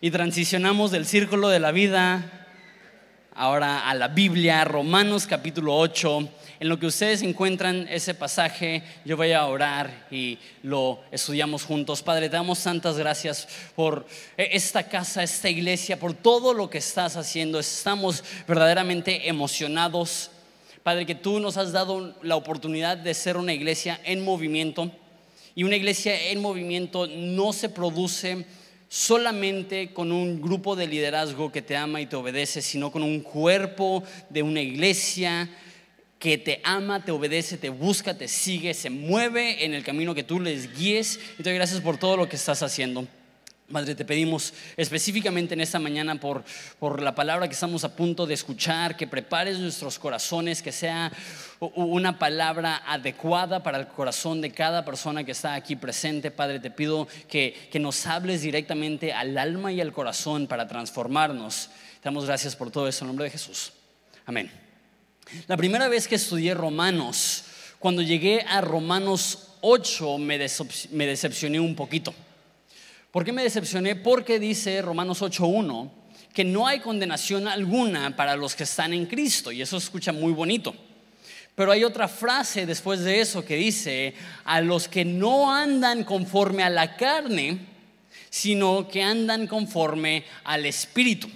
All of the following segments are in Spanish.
y transicionamos del círculo de la vida ahora a la Biblia, Romanos capítulo 8. En lo que ustedes encuentran ese pasaje, yo voy a orar y lo estudiamos juntos. Padre, te damos tantas gracias por esta casa, esta iglesia, por todo lo que estás haciendo. Estamos verdaderamente emocionados. Padre, que tú nos has dado la oportunidad de ser una iglesia en movimiento. Y una iglesia en movimiento no se produce solamente con un grupo de liderazgo que te ama y te obedece, sino con un cuerpo de una iglesia que te ama, te obedece, te busca, te sigue, se mueve en el camino que tú les guíes. Y te doy gracias por todo lo que estás haciendo. Madre, te pedimos específicamente en esta mañana por, por la palabra que estamos a punto de escuchar, que prepares nuestros corazones, que sea una palabra adecuada para el corazón de cada persona que está aquí presente. Padre, te pido que, que nos hables directamente al alma y al corazón para transformarnos. Te damos gracias por todo eso en nombre de Jesús. Amén. La primera vez que estudié Romanos, cuando llegué a Romanos 8, me, me decepcioné un poquito. ¿Por qué me decepcioné? Porque dice Romanos 8.1 que no hay condenación alguna para los que están en Cristo. Y eso escucha muy bonito. Pero hay otra frase después de eso que dice, a los que no andan conforme a la carne, sino que andan conforme al Espíritu.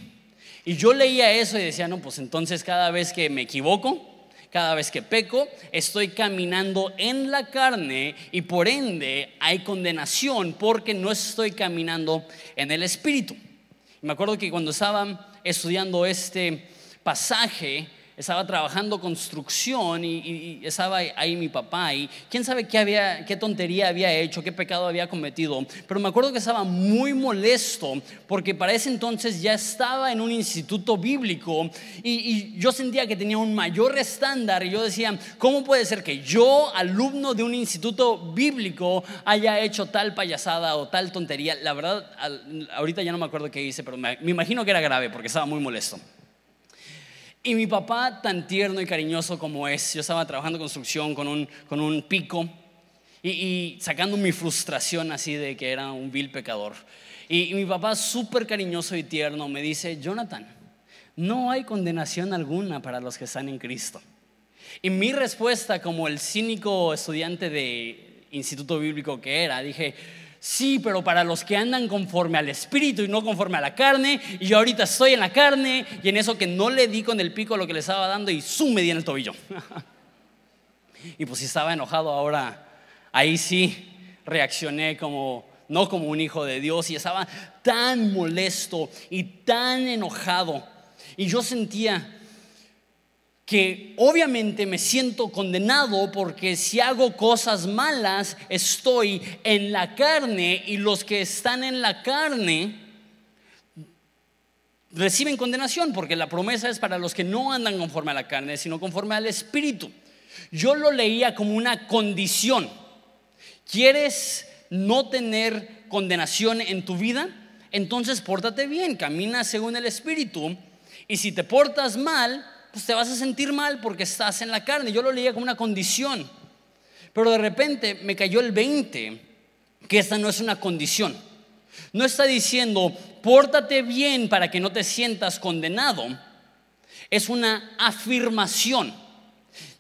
Y yo leía eso y decía, no, pues entonces cada vez que me equivoco, cada vez que peco, estoy caminando en la carne y por ende hay condenación porque no estoy caminando en el Espíritu. me acuerdo que cuando estaba estudiando este pasaje, estaba trabajando construcción y, estaba ahí mi papá y quién sabe qué, había, qué tontería había hecho, qué pecado había cometido. Pero me acuerdo que estaba muy molesto porque para ese entonces ya estaba en un instituto bíblico y, yo sentía que tenía un mayor estándar y yo decía, ¿cómo puede ser que yo, alumno de un instituto bíblico, haya hecho tal payasada o tal tontería? La verdad, ahorita ya no me acuerdo qué hice, pero me imagino que era grave porque estaba muy molesto. Y mi papá, tan tierno y cariñoso como es, yo estaba trabajando construcción con un, con un pico y, sacando mi frustración así de que era un vil pecador. Y, mi papá, súper cariñoso y tierno, me dice, Jonathan, no hay condenación alguna para los que están en Cristo. Y mi respuesta como el cínico estudiante de instituto bíblico que era, dije, Sí, pero para los que andan conforme al espíritu y no conforme a la carne, y yo ahorita estoy en la carne y en eso que no le di con el pico lo que le estaba dando y zoom me di en el tobillo. y pues si estaba enojado ahora, ahí sí reaccioné como no como un hijo de Dios y estaba tan molesto y tan enojado. Y yo sentía, que obviamente me siento condenado porque si hago cosas malas estoy en la carne y los que están en la carne reciben condenación porque la promesa es para los que no andan conforme a la carne, sino conforme al Espíritu. Yo lo leía como una condición. ¿Quieres no tener condenación en tu vida? Entonces pórtate bien, camina según el Espíritu. Y si te portas mal, pues te vas a sentir mal porque estás en la carne. Yo lo leía como una condición. Pero de repente me cayó el 20, que esta no es una condición. No está diciendo, pórtate bien para que no te sientas condenado. Es una afirmación.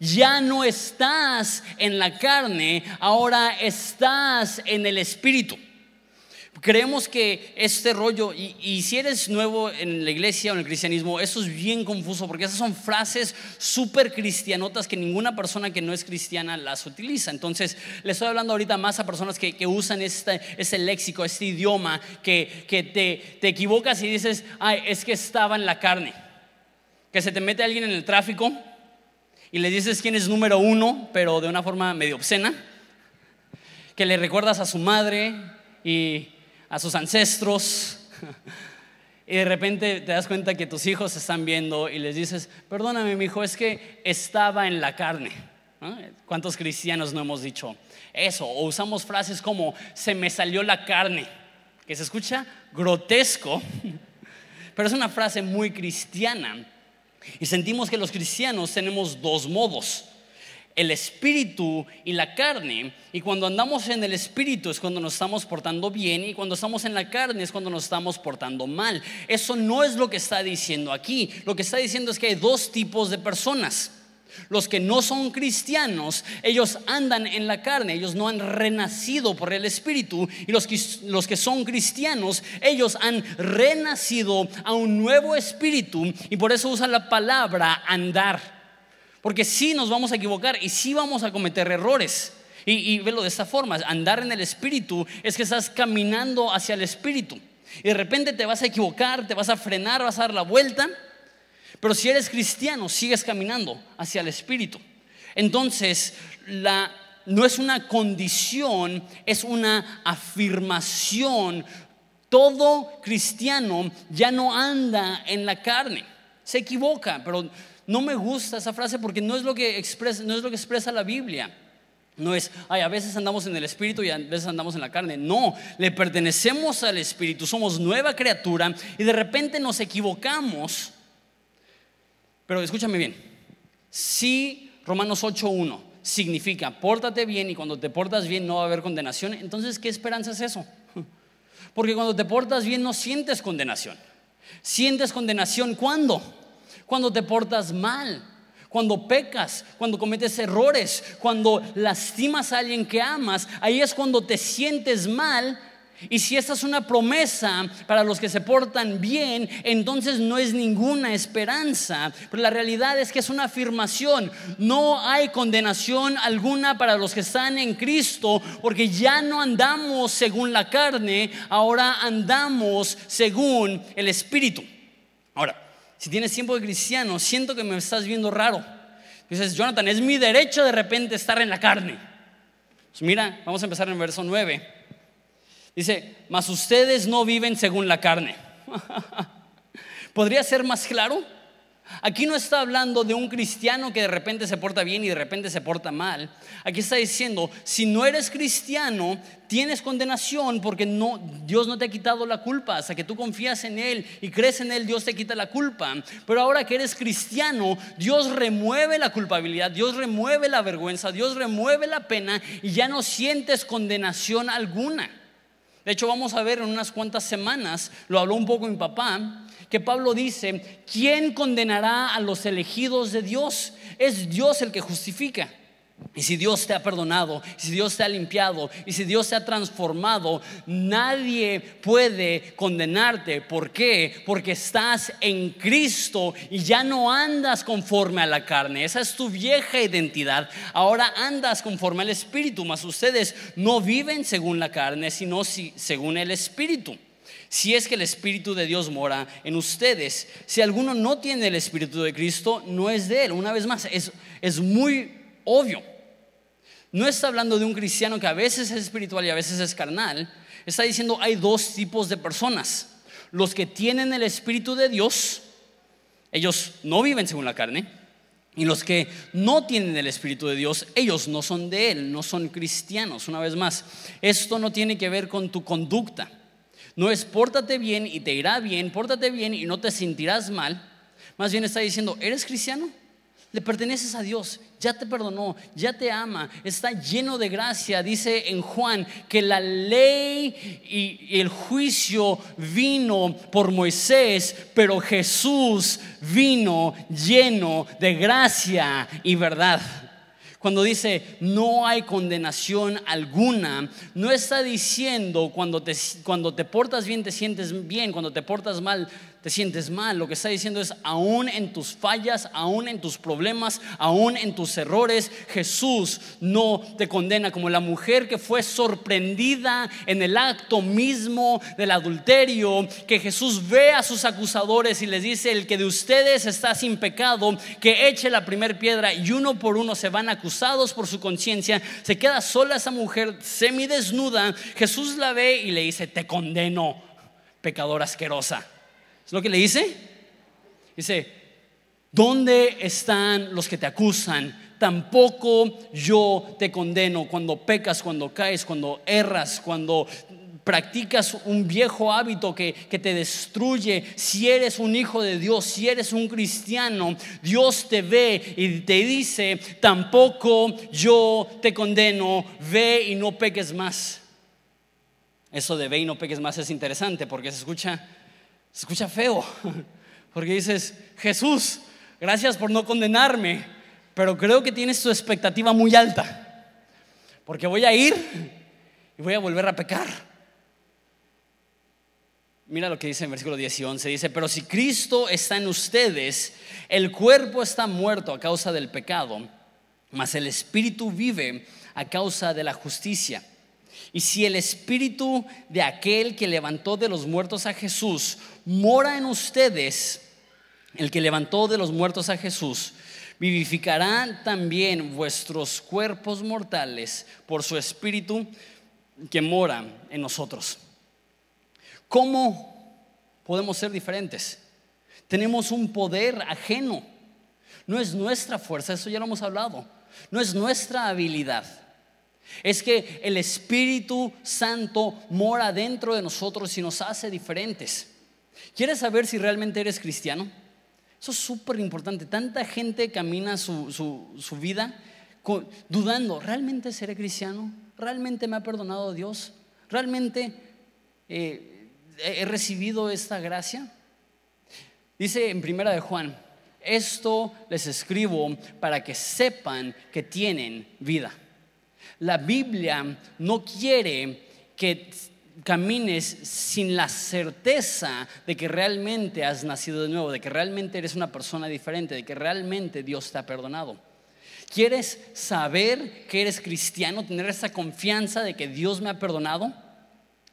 Ya no estás en la carne, ahora estás en el espíritu. Creemos que este rollo, y, si eres nuevo en la iglesia o en el cristianismo, eso es bien confuso porque esas son frases súper cristianotas que ninguna persona que no es cristiana las utiliza. Entonces, le estoy hablando ahorita más a personas que, usan este, este, léxico, este idioma, que, te, te equivocas y dices, ay, es que estaba en la carne. Que se te mete alguien en el tráfico y le dices quién es número uno, pero de una forma medio obscena. Que le recuerdas a su madre y a sus ancestros. Y de repente te das cuenta que tus hijos están viendo y les dices, perdóname mi hijo, es que estaba en la carne. ¿Cuántos cristianos no hemos dicho eso? O usamos frases como, se me salió la carne, que se escucha grotesco, pero es una frase muy cristiana. Y sentimos que los cristianos tenemos dos modos. El espíritu y la carne. Y cuando andamos en el espíritu es cuando nos estamos portando bien y cuando estamos en la carne es cuando nos estamos portando mal. Eso no es lo que está diciendo aquí. Lo que está diciendo es que hay dos tipos de personas. Los que no son cristianos, ellos andan en la carne, ellos no han renacido por el Espíritu. Y los que, los que son cristianos, ellos han renacido a un nuevo Espíritu. Y por eso usa la palabra andar. Porque sí nos vamos a equivocar y sí vamos a cometer errores. Y, y velo de esta forma, andar en el Espíritu es que estás caminando hacia el Espíritu. Y de repente te vas a equivocar, te vas a frenar, vas a dar la vuelta. Pero si eres cristiano, sigues caminando hacia el Espíritu. Entonces, la, no es una condición, es una afirmación. Todo cristiano ya no anda en la carne. Se equivoca, pero no me gusta esa frase porque no es lo que expresa, no es lo que expresa la Biblia. No es, ay, a veces andamos en el Espíritu y a veces andamos en la carne. No, le pertenecemos al Espíritu, somos nueva criatura y de repente nos equivocamos. Pero escúchame bien, si Romanos 8.1 significa pórtate bien y cuando te portas bien no va a haber condenación, entonces ¿qué esperanza es eso? Porque cuando te portas bien no sientes condenación. Sientes condenación ¿cuándo? Cuando te portas mal, cuando pecas, cuando cometes errores, cuando lastimas a alguien que amas, ahí es cuando te sientes mal. Y si esta es una promesa para los que se portan bien, entonces no es ninguna esperanza. Pero la realidad es que es una afirmación. No hay condenación alguna para los que están en Cristo, porque ya no andamos según la carne, ahora andamos según el Espíritu. Ahora, si tienes tiempo de cristiano, siento que me estás viendo raro. Dices, Jonathan, es mi derecho de repente estar en la carne. Pues mira, vamos a empezar en el verso 9. Dice, mas ustedes no viven según la carne. ¿Podría ser más claro? Aquí no está hablando de un cristiano que de repente se porta bien y de repente se porta mal. Aquí está diciendo, si no eres cristiano, tienes condenación porque no, Dios no te ha quitado la culpa. Hasta que tú confías en Él y crees en Él, Dios te quita la culpa. Pero ahora que eres cristiano, Dios remueve la culpabilidad, Dios remueve la vergüenza, Dios remueve la pena y ya no sientes condenación alguna. De hecho, vamos a ver en unas cuantas semanas, lo habló un poco mi papá, que Pablo dice, ¿quién condenará a los elegidos de Dios? Es Dios el que justifica. Y si Dios te ha perdonado, si Dios te ha limpiado, y si Dios te ha transformado, nadie puede condenarte. ¿Por qué? Porque estás en Cristo y ya no andas conforme a la carne. Esa es tu vieja identidad. Ahora andas conforme al Espíritu, mas ustedes no viven según la carne, sino según el Espíritu si es que el Espíritu de Dios mora en ustedes. Si alguno no tiene el Espíritu de Cristo, no es de él. Una vez más, es, es muy obvio. No está hablando de un cristiano que a veces es espiritual y a veces es carnal. Está diciendo hay dos tipos de personas. Los que tienen el Espíritu de Dios, ellos no viven según la carne. Y los que no tienen el Espíritu de Dios, ellos no son de Él, no son cristianos. Una vez más, esto no tiene que ver con tu conducta. No es pórtate bien y te irá bien, pórtate bien y no te sentirás mal. Más bien está diciendo, ¿eres cristiano? Le perteneces a Dios, ya te perdonó, ya te ama, está lleno de gracia. Dice en Juan que la ley y el juicio vino por Moisés, pero Jesús vino lleno de gracia y verdad. Cuando dice no hay condenación alguna, no está diciendo cuando te, cuando te portas bien te sientes bien, cuando te portas mal te sientes mal. Lo que está diciendo es, aún en tus fallas, aún en tus problemas, aún en tus errores, Jesús no te condena como la mujer que fue sorprendida en el acto mismo del adulterio, que Jesús ve a sus acusadores y les dice, el que de ustedes está sin pecado, que eche la primera piedra y uno por uno se van acusados por su conciencia, se queda sola esa mujer semidesnuda, Jesús la ve y le dice, te condeno, pecadora asquerosa. ¿Es lo que le dice? Dice, ¿dónde están los que te acusan? Tampoco yo te condeno cuando pecas, cuando caes, cuando erras, cuando practicas un viejo hábito que, que, te destruye, si eres un hijo de Dios, si eres un cristiano, Dios te ve y te dice, tampoco yo te condeno, ve y no peques más. Eso de ve y no peques más es interesante porque se escucha, se escucha feo, porque dices, Jesús, gracias por no condenarme, pero creo que tienes tu expectativa muy alta, porque voy a ir y voy a volver a pecar. Mira lo que dice en versículo 10 y 11. Dice, pero si Cristo está en ustedes, el cuerpo está muerto a causa del pecado, mas el espíritu vive a causa de la justicia. Y si el espíritu de aquel que levantó de los muertos a Jesús mora en ustedes, el que levantó de los muertos a Jesús, vivificará también vuestros cuerpos mortales por su espíritu que mora en nosotros. ¿Cómo podemos ser diferentes? Tenemos un poder ajeno. No es nuestra fuerza, eso ya lo hemos hablado. No es nuestra habilidad. Es que el Espíritu Santo mora dentro de nosotros y nos hace diferentes. ¿Quieres saber si realmente eres cristiano? Eso es súper importante. Tanta gente camina su, vida dudando, ¿realmente seré cristiano? ¿Realmente me ha perdonado Dios? ¿Realmente eh, he recibido esta gracia? Dice en primera de Juan, esto les escribo para que sepan que tienen vida. La Biblia no quiere que camines sin la certeza de que realmente has nacido de nuevo, de que realmente eres una persona diferente, de que realmente Dios te ha perdonado. ¿Quieres saber que eres cristiano, tener esa confianza de que Dios me ha perdonado?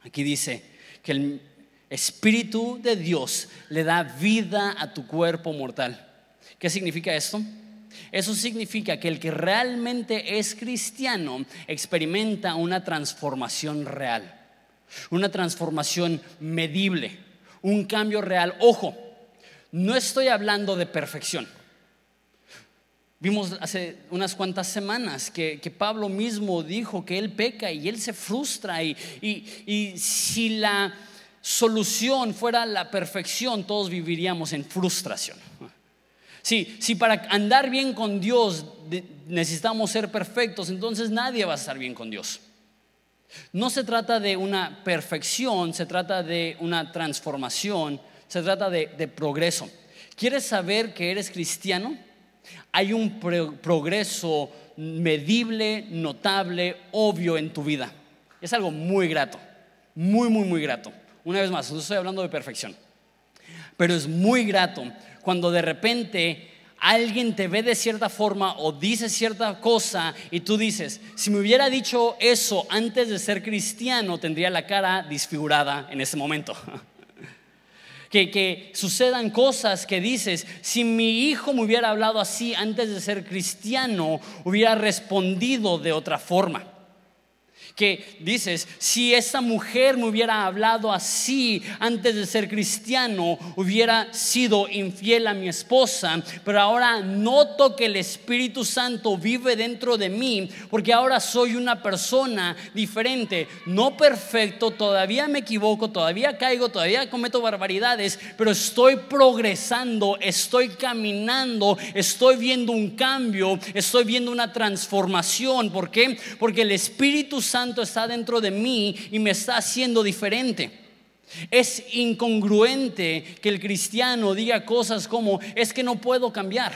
Aquí dice que el Espíritu de Dios le da vida a tu cuerpo mortal. ¿Qué significa esto? Eso significa que el que realmente es cristiano experimenta una transformación real, una transformación medible, un cambio real. Ojo, no estoy hablando de perfección. Vimos hace unas cuantas semanas que, Pablo mismo dijo que él peca y él se frustra y, y si la solución fuera la perfección, todos viviríamos en frustración. Si, para andar bien con Dios necesitamos ser perfectos, entonces nadie va a estar bien con Dios. No se trata de una perfección, se trata de una transformación, se trata de, progreso. ¿Quieres saber que eres cristiano? Hay un progreso medible, notable, obvio en tu vida. Es algo muy grato, muy, muy, muy grato. Una vez más, no estoy hablando de perfección, pero es muy grato cuando de repente alguien te ve de cierta forma o dice cierta cosa y tú dices, si me hubiera dicho eso antes de ser cristiano, tendría la cara disfigurada en ese momento. Que, que, sucedan cosas que dices, si mi hijo me hubiera hablado así antes de ser cristiano, hubiera respondido de otra forma que dices, si esa mujer me hubiera hablado así antes de ser cristiano, hubiera sido infiel a mi esposa, pero ahora noto que el Espíritu Santo vive dentro de mí, porque ahora soy una persona diferente, no perfecto, todavía me equivoco, todavía caigo, todavía cometo barbaridades, pero estoy progresando, estoy caminando, estoy viendo un cambio, estoy viendo una transformación. ¿Por qué? Porque el Espíritu Santo está dentro de mí y me está haciendo diferente. Es incongruente que el cristiano diga cosas como, es que no puedo cambiar.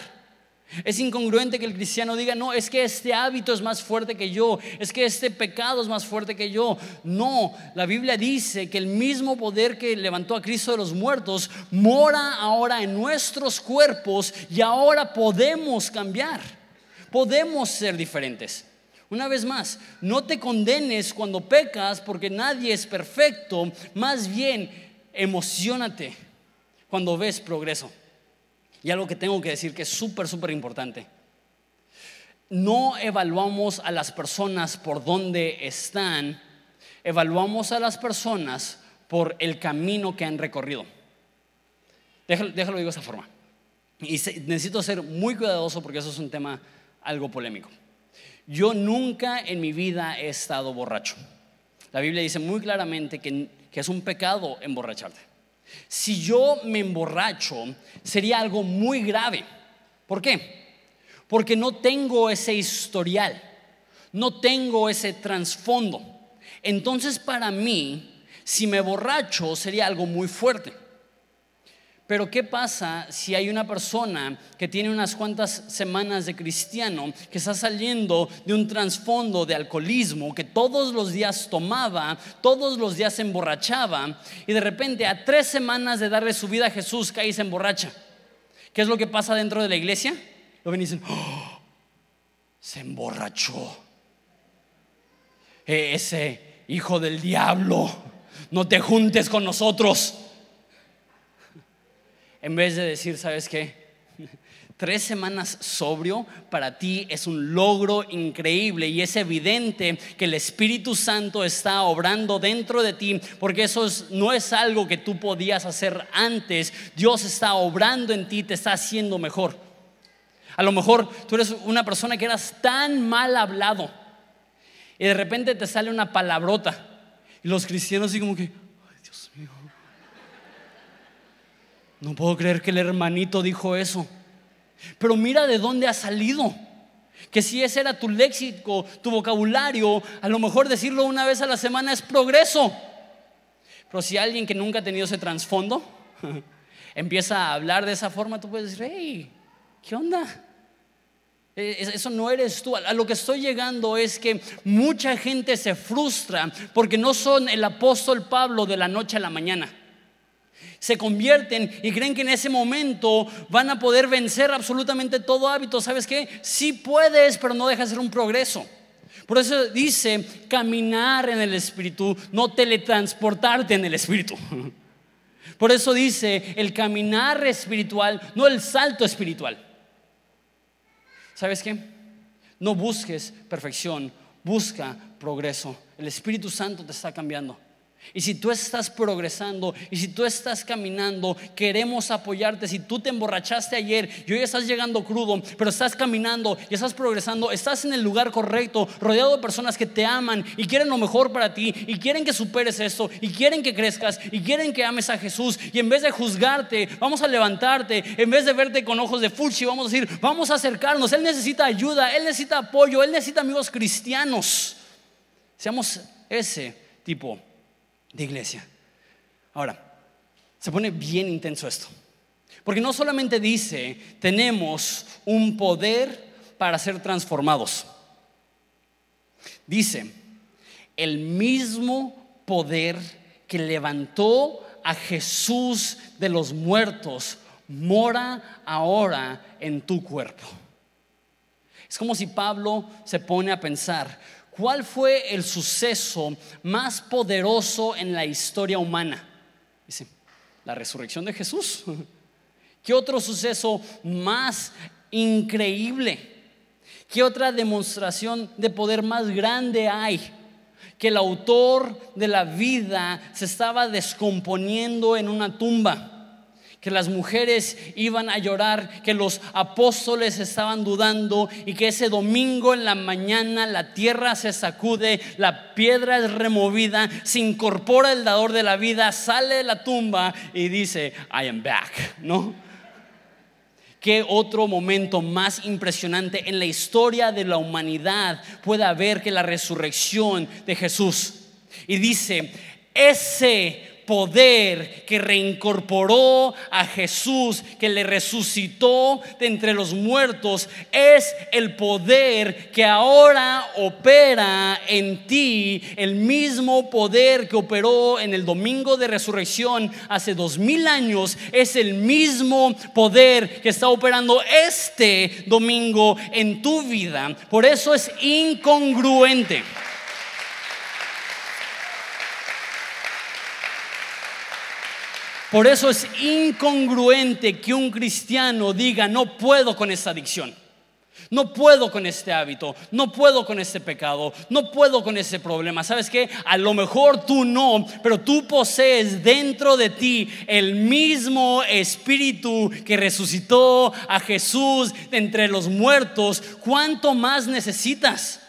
Es incongruente que el cristiano diga, no, es que este hábito es más fuerte que yo, es que este pecado es más fuerte que yo. No, la Biblia dice que el mismo poder que levantó a Cristo de los muertos mora ahora en nuestros cuerpos y ahora podemos cambiar, podemos ser diferentes. Una vez más, no te condenes cuando pecas porque nadie es perfecto, más bien emocionate cuando ves progreso. Y algo que tengo que decir que es súper, súper importante. No evaluamos a las personas por dónde están, evaluamos a las personas por el camino que han recorrido. Déjalo, déjalo digo de esa forma. Y necesito ser muy cuidadoso porque eso es un tema algo polémico. Yo nunca en mi vida he estado borracho. La Biblia dice muy claramente que, es un pecado emborracharte. Si yo me emborracho, sería algo muy grave. ¿Por qué? Porque no tengo ese historial, no tengo ese trasfondo. Entonces para mí, si me borracho, sería algo muy fuerte. Pero ¿qué pasa si hay una persona que tiene unas cuantas semanas de cristiano, que está saliendo de un trasfondo de alcoholismo, que todos los días tomaba, todos los días se emborrachaba, y de repente a tres semanas de darle su vida a Jesús cae y se emborracha? ¿Qué es lo que pasa dentro de la iglesia? Lo ven y dicen, oh, se emborrachó. E-, ese hijo del diablo, no te juntes con nosotros en vez de decir, ¿sabes qué? Tres semanas sobrio para ti es un logro increíble y es evidente que el Espíritu Santo está obrando dentro de ti porque eso no es algo que tú podías hacer antes. Dios está obrando en ti, te está haciendo mejor. A lo mejor tú eres una persona que eras tan mal hablado y de repente te sale una palabrota y los cristianos así como que, No puedo creer que el hermanito dijo eso. Pero mira de dónde ha salido. Que si ese era tu léxico, tu vocabulario, a lo mejor decirlo una vez a la semana es progreso. Pero si alguien que nunca ha tenido ese trasfondo empieza a hablar de esa forma, tú puedes decir, hey, ¿qué onda? E, eso no eres tú. A lo que estoy llegando es que mucha gente se frustra porque no son el apóstol Pablo de la noche a la mañana se convierten y creen que en ese momento van a poder vencer absolutamente todo hábito. ¿Sabes qué? Sí puedes, pero no deja de ser un progreso. Por eso dice caminar en el Espíritu, no teletransportarte en el Espíritu. Por eso dice el caminar espiritual, no el salto espiritual. ¿Sabes qué? No busques perfección, busca progreso. El Espíritu Santo te está cambiando. Y si tú estás progresando y si tú estás caminando, queremos apoyarte. Si tú te emborrachaste ayer y hoy estás llegando crudo, pero estás caminando y estás progresando, estás en el lugar correcto, rodeado de personas que te aman y quieren lo mejor para ti y quieren que superes esto y quieren que crezcas y quieren que ames a Jesús. Y en vez de juzgarte, vamos a levantarte. En vez de verte con ojos de fuchi, vamos a decir, vamos a acercarnos. Él necesita ayuda, Él necesita apoyo, Él necesita amigos cristianos. Seamos ese tipo de iglesia. Ahora, se pone bien intenso esto. Porque no solamente dice, tenemos un poder para ser transformados. Dice, el mismo poder que levantó a Jesús de los muertos mora ahora en tu cuerpo. Es como si Pablo se pone a pensar, ¿Cuál fue el suceso más poderoso en la historia humana? Dice, la resurrección de Jesús. ¿Qué otro suceso más increíble? ¿Qué otra demostración de poder más grande hay? Que el autor de la vida se estaba descomponiendo en una tumba que las mujeres iban a llorar, que los apóstoles estaban dudando y que ese domingo en la mañana la tierra se sacude, la piedra es removida, se incorpora el dador de la vida, sale de la tumba y dice, I am back, ¿no? ¿Qué otro momento más impresionante en la historia de la humanidad puede haber que la resurrección de Jesús? Y dice, ese poder que reincorporó a Jesús, que le resucitó de entre los muertos, es el poder que ahora opera en ti, el mismo poder que operó en el domingo de resurrección hace dos mil años, es el mismo poder que está operando este domingo en tu vida. Por eso es incongruente. Por eso es incongruente que un cristiano diga, no puedo con esta adicción. No puedo con este hábito, no puedo con este pecado, no puedo con ese problema. ¿Sabes qué? A lo mejor tú no, pero tú posees dentro de ti el mismo espíritu que resucitó a Jesús entre los muertos. ¿Cuánto más necesitas?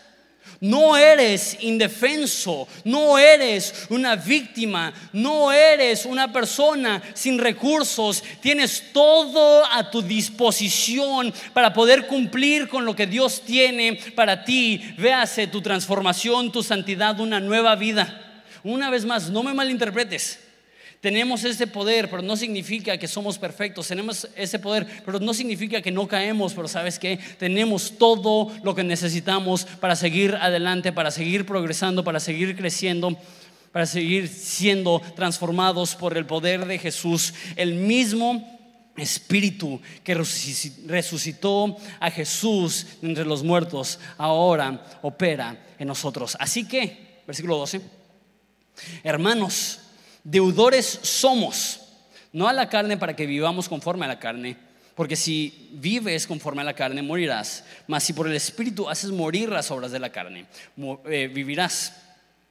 No eres indefenso, no eres una víctima, no eres una persona sin recursos. Tienes todo a tu disposición para poder cumplir con lo que Dios tiene para ti. Véase tu transformación, tu santidad, una nueva vida. Una vez más, no me malinterpretes. Tenemos ese poder, pero no significa que somos perfectos. Tenemos ese poder, pero no significa que no caemos. Pero sabes que tenemos todo lo que necesitamos para seguir adelante, para seguir progresando, para seguir creciendo, para seguir siendo transformados por el poder de Jesús. El mismo Espíritu que resucitó a Jesús entre los muertos, ahora opera en nosotros. Así que, versículo 12, hermanos, deudores somos, no a la carne para que vivamos conforme a la carne, porque si vives conforme a la carne morirás, mas si por el Espíritu haces morir las obras de la carne, eh, vivirás.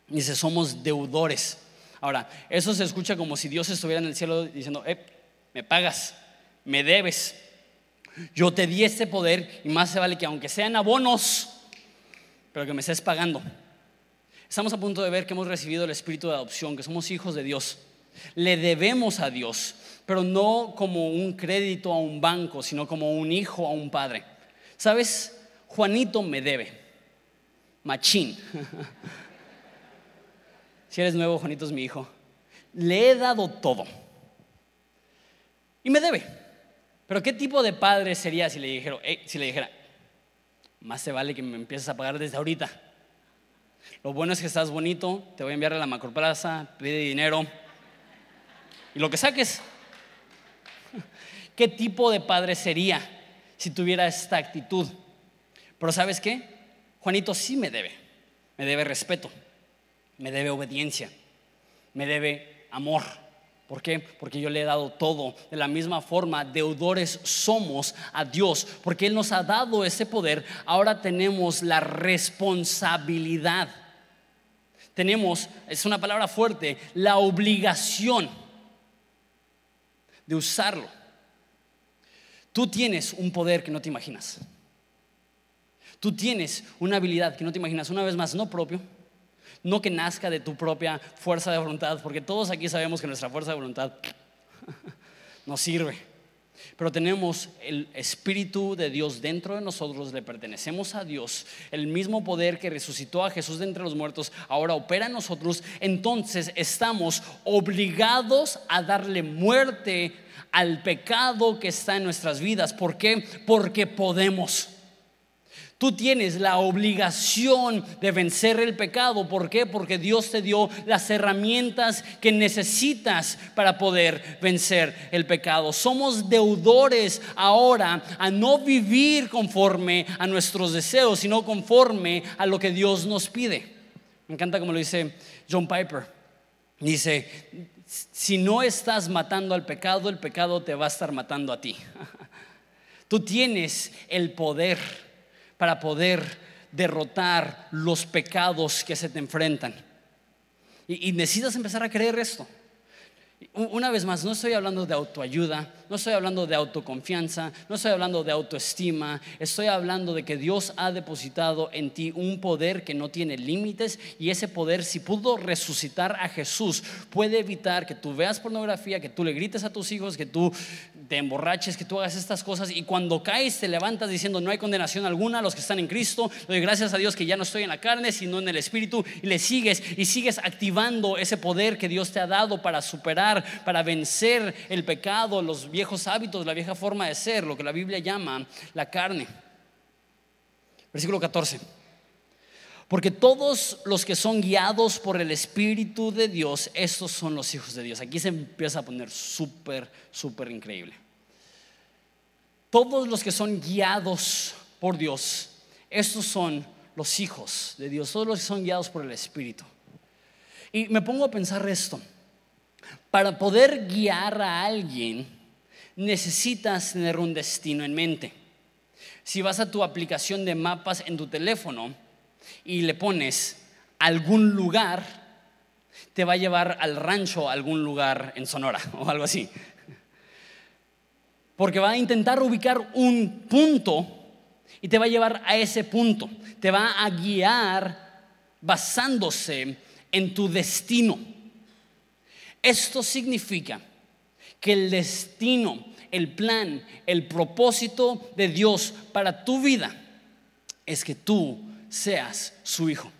Dice, somos deudores. Ahora, eso se escucha como si Dios estuviera en el cielo diciendo, eh, me pagas, me debes. Yo te di este poder y más se vale que aunque sean abonos, pero que me estés pagando. Estamos a punto de ver que hemos recibido el espíritu de adopción, que somos hijos de Dios. Le debemos a Dios, pero no como un crédito a un banco, sino como un hijo a un padre. ¿Sabes? Juanito me debe. Machín. si eres nuevo, Juanito es mi hijo. Le he dado todo. Y me debe. Pero ¿qué tipo de padre sería si le dijera, si le dijera, más se vale que me empieces a pagar desde ahorita? Lo bueno es que estás bonito, te voy a enviar a la macroplaza, pide dinero y lo que saques. ¿Qué tipo de padre sería si tuviera esta actitud? Pero ¿sabes qué? Juanito sí me debe. Me debe respeto, me debe obediencia, me debe amor. ¿Por qué? Porque yo le he dado todo. De la misma forma, deudores somos a Dios, porque Él nos ha dado ese poder. Ahora tenemos la responsabilidad tenemos, es una palabra fuerte, la obligación de usarlo. Tú tienes un poder que no te imaginas. Tú tienes una habilidad que no te imaginas, una vez más, no propio, no que nazca de tu propia fuerza de voluntad, porque todos aquí sabemos que nuestra fuerza de voluntad no sirve. Pero tenemos el Espíritu de Dios dentro de nosotros, le pertenecemos a Dios. El mismo poder que resucitó a Jesús de entre los muertos ahora opera en nosotros. Entonces estamos obligados a darle muerte al pecado que está en nuestras vidas. ¿Por qué? Porque podemos. Tú tienes la obligación de vencer el pecado. ¿Por qué? Porque Dios te dio las herramientas que necesitas para poder vencer el pecado. Somos deudores ahora a no vivir conforme a nuestros deseos, sino conforme a lo que Dios nos pide. Me encanta como lo dice John Piper. Dice, si no estás matando al pecado, el pecado te va a estar matando a ti. Tú tienes el poder para poder derrotar los pecados que se te enfrentan. Y, necesitas empezar a creer esto. Una vez más, no estoy hablando de autoayuda, no estoy hablando de autoconfianza, no estoy hablando de autoestima, estoy hablando de que Dios ha depositado en ti un poder que no tiene límites y ese poder, si pudo resucitar a Jesús, puede evitar que tú veas pornografía, que tú le grites a tus hijos, que tú te emborraches, que tú hagas estas cosas y cuando caes te levantas diciendo no hay condenación alguna a los que están en Cristo, doy gracias a Dios que ya no estoy en la carne, sino en el Espíritu y le sigues y sigues activando ese poder que Dios te ha dado para superar, para vencer el pecado, los viejos hábitos, la vieja forma de ser, lo que la Biblia llama la carne. Versículo 14. Porque todos los que son guiados por el Espíritu de Dios, estos son los hijos de Dios. Aquí se empieza a poner súper, súper increíble todos los que son guiados por Dios, estos son los hijos de Dios, todos los que son guiados por el Espíritu. Y me pongo a pensar esto, para poder guiar a alguien necesitas tener un destino en mente. Si vas a tu aplicación de mapas en tu teléfono y le pones algún lugar, te va a llevar al rancho, a algún lugar en Sonora o algo así porque va a intentar ubicar un punto y te va a llevar a ese punto, te va a guiar basándose en tu destino. Esto significa que el destino, el plan, el propósito de Dios para tu vida es que tú seas su hijo.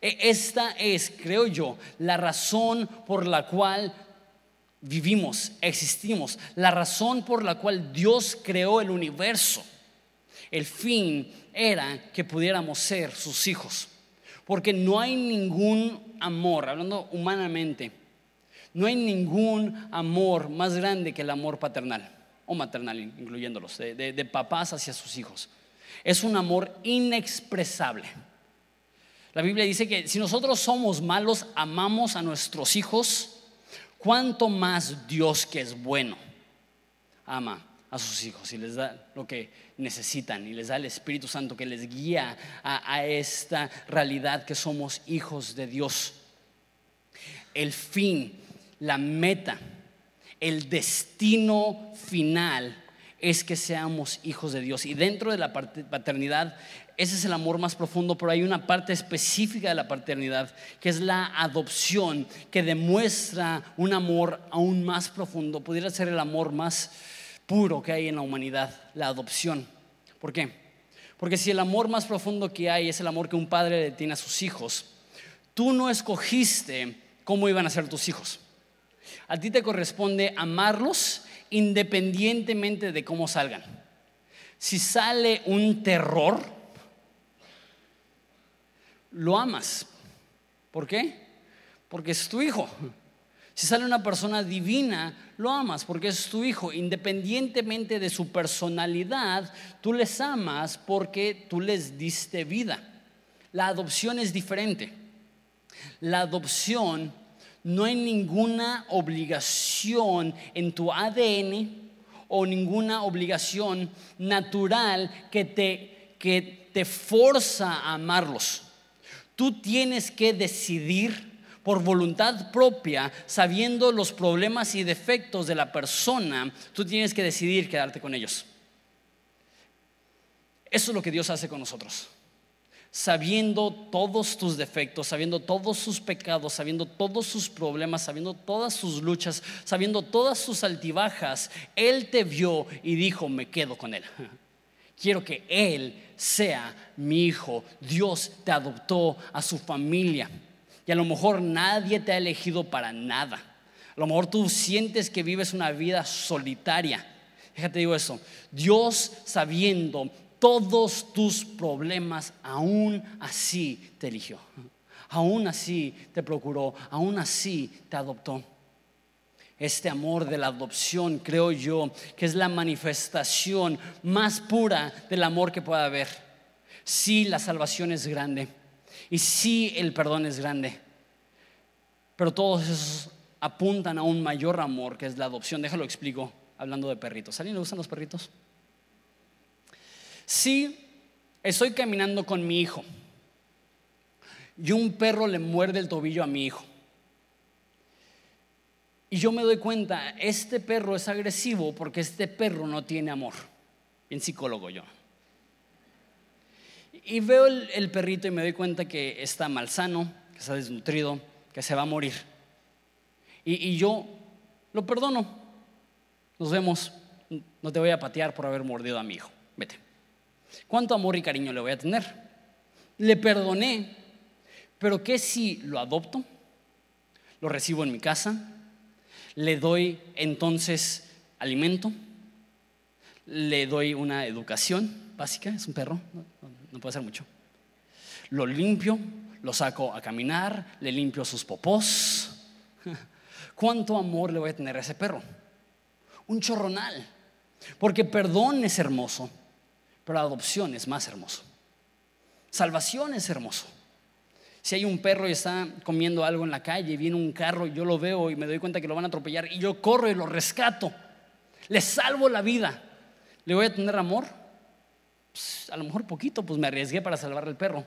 E, esta es, creo yo, la razón por la cual vivimos, existimos, la razón por la cual Dios creó el universo. El fin era que pudiéramos ser sus hijos. Porque no hay ningún amor, hablando humanamente, no hay ningún amor más grande que el amor paternal o maternal, incluyéndolos, de, papás hacia sus hijos. Es un amor inexpresable. La Biblia dice que si nosotros somos malos, amamos a nuestros hijos, cuánto más Dios que es bueno ama a sus hijos y les da lo que necesitan y les da el Espíritu Santo que les guía a, esta realidad que somos hijos de Dios. El fin, la meta, el destino final es que seamos hijos de Dios. Y dentro de la paternidad, ese es el amor más profundo, pero hay una parte específica de la paternidad, que es la adopción, que demuestra un amor aún más profundo. Pudiera ser el amor más puro que hay en la humanidad, la adopción. ¿Por qué? Porque si el amor más profundo que hay es el amor que un padre tiene a sus hijos, tú no escogiste cómo iban a ser tus hijos. A ti te corresponde amarlos independientemente de cómo salgan. Si sale un terror, lo amas. ¿Por qué? Porque es tu hijo. Si sale una persona divina, lo amas porque es tu hijo. Independientemente de su personalidad, tú les amas porque tú les diste vida. La adopción es diferente. La adopción no hay ninguna obligación en tu ADN o ninguna obligación natural que te, que te forza a amarlos. Tú tienes que decidir por voluntad propia, sabiendo los problemas y defectos de la persona, tú tienes que decidir quedarte con ellos. Eso es lo que Dios hace con nosotros. Sabiendo todos tus defectos, sabiendo todos sus pecados, sabiendo todos sus problemas, sabiendo todas sus luchas, sabiendo todas sus altibajas, Él te vio y dijo, me quedo con Él. Quiero que Él sea mi hijo. Dios te adoptó a su familia. Y a lo mejor nadie te ha elegido para nada. A lo mejor tú sientes que vives una vida solitaria. Déjate digo eso. Dios sabiendo todos tus problemas, aún así te eligió. Aún así te procuró. Aún así te adoptó. Este amor de la adopción, creo yo, que es la manifestación más pura del amor que pueda haber. Sí, la salvación es grande y sí, el perdón es grande. Pero todos esos apuntan a un mayor amor, que es la adopción. Déjalo explico hablando de perritos. ¿A alguien le gustan los perritos? Si estoy caminando con mi hijo y un perro le muerde el tobillo a mi hijo. Y yo me doy cuenta, este perro es agresivo porque este perro no tiene amor. Bien psicólogo yo. Y veo el, perrito y me doy cuenta que está malsano, que está desnutrido, que se va a morir. Y, y yo lo perdono. Nos vemos. No te voy a patear por haber mordido a mi hijo. Vete. ¿Cuánto amor y cariño le voy a tener? Le perdoné. Pero ¿qué si lo adopto? Lo recibo en mi casa. Le doy entonces alimento. Le doy una educación básica. Es un perro no puede ser mucho. Lo limpio, lo saco a caminar, le limpio sus popós. ¿Cuánto amor le voy a tener a ese perro? Un chorronal. Porque perdón es hermoso, pero adopción es más hermoso. Salvación es hermoso. Si hay un perro y está comiendo algo en la calle, viene un carro, y yo lo veo y me doy cuenta que lo van a atropellar y yo corro y lo rescato. Le salvo la vida. ¿Le voy a tener amor? Pues, a lo mejor poquito, pues me arriesgué para salvar al perro.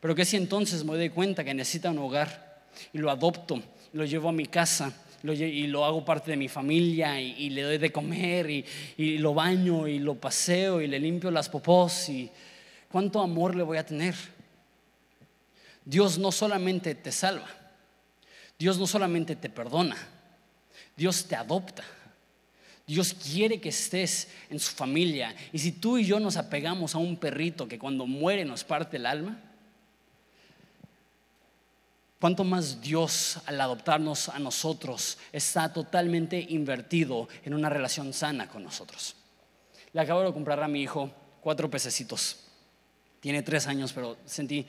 Pero que si entonces me doy cuenta que necesita un hogar y lo adopto, lo llevo a mi casa y lo hago parte de mi familia y, le doy de comer y, lo baño y lo paseo y le limpio las popós y cuánto amor le voy a tener. Dios no solamente te salva, Dios no solamente te perdona, Dios te adopta. Dios quiere que estés en su familia. Y si tú y yo nos apegamos a un perrito que cuando muere nos parte el alma, ¿cuánto más Dios al adoptarnos a nosotros está totalmente invertido en una relación sana con nosotros? Le acabo de comprar a mi hijo cuatro pececitos. Tiene tres años, pero sentí,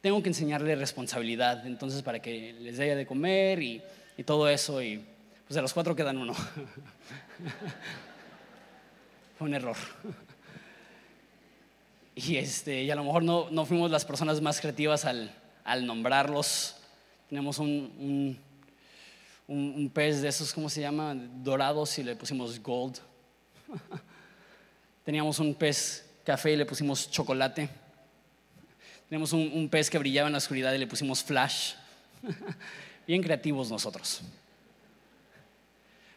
tengo que enseñarle responsabilidad, entonces para que les dé de comer y, y todo eso. Y pues de los cuatro quedan uno. Fue un error. Y, este, y a lo mejor no, no fuimos las personas más creativas al, al nombrarlos. Tenemos un, un, un, pez de esos, ¿cómo se llama? Dorados y le pusimos gold. Teníamos un pez café y le pusimos chocolate. Teníamos un, pez que brillaba en la oscuridad y le pusimos flash. Bien creativos nosotros.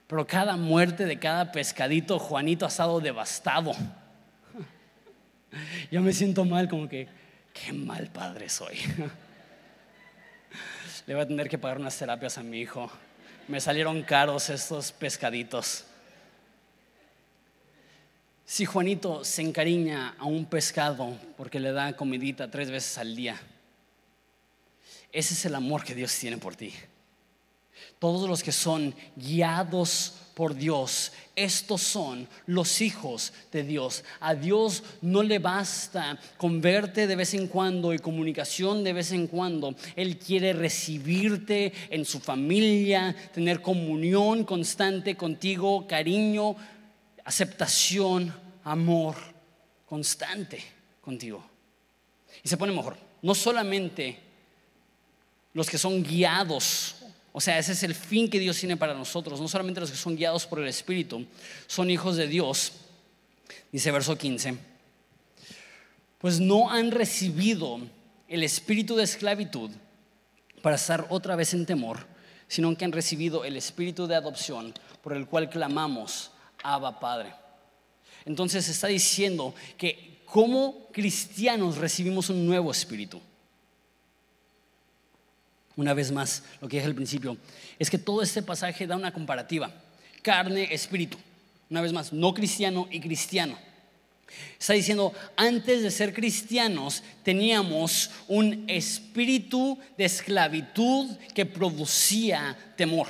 Pero cada muerte de cada pescadito, Juanito ha estado devastado. Yo me siento mal, como que, qué mal padre soy. Le voy a tener que pagar unas terapias a mi hijo. Me salieron caros estos pescaditos. Si Juanito se encariña a un pescado porque le da comidita tres veces al día, ese es el amor que Dios tiene por ti. Todos los que son guiados por Dios, estos son los hijos de Dios. A Dios no le basta con verte de vez en cuando y comunicación de vez en cuando. Él quiere recibirte en su familia, tener comunión constante contigo, cariño, aceptación, amor constante contigo. Y se pone mejor. No solamente los que son guiados o sea, ese es el fin que Dios tiene para nosotros. No solamente los que son guiados por el Espíritu, son hijos de Dios. Dice verso 15. Pues no han recibido el espíritu de esclavitud para estar otra vez en temor, sino que han recibido el espíritu de adopción por el cual clamamos, Abba Padre. Entonces está diciendo que como cristianos recibimos un nuevo espíritu una vez más lo que dije al principio, es que todo este pasaje da una comparativa, carne, espíritu, una vez más, no cristiano y cristiano. Está diciendo, antes de ser cristianos teníamos un espíritu de esclavitud que producía temor.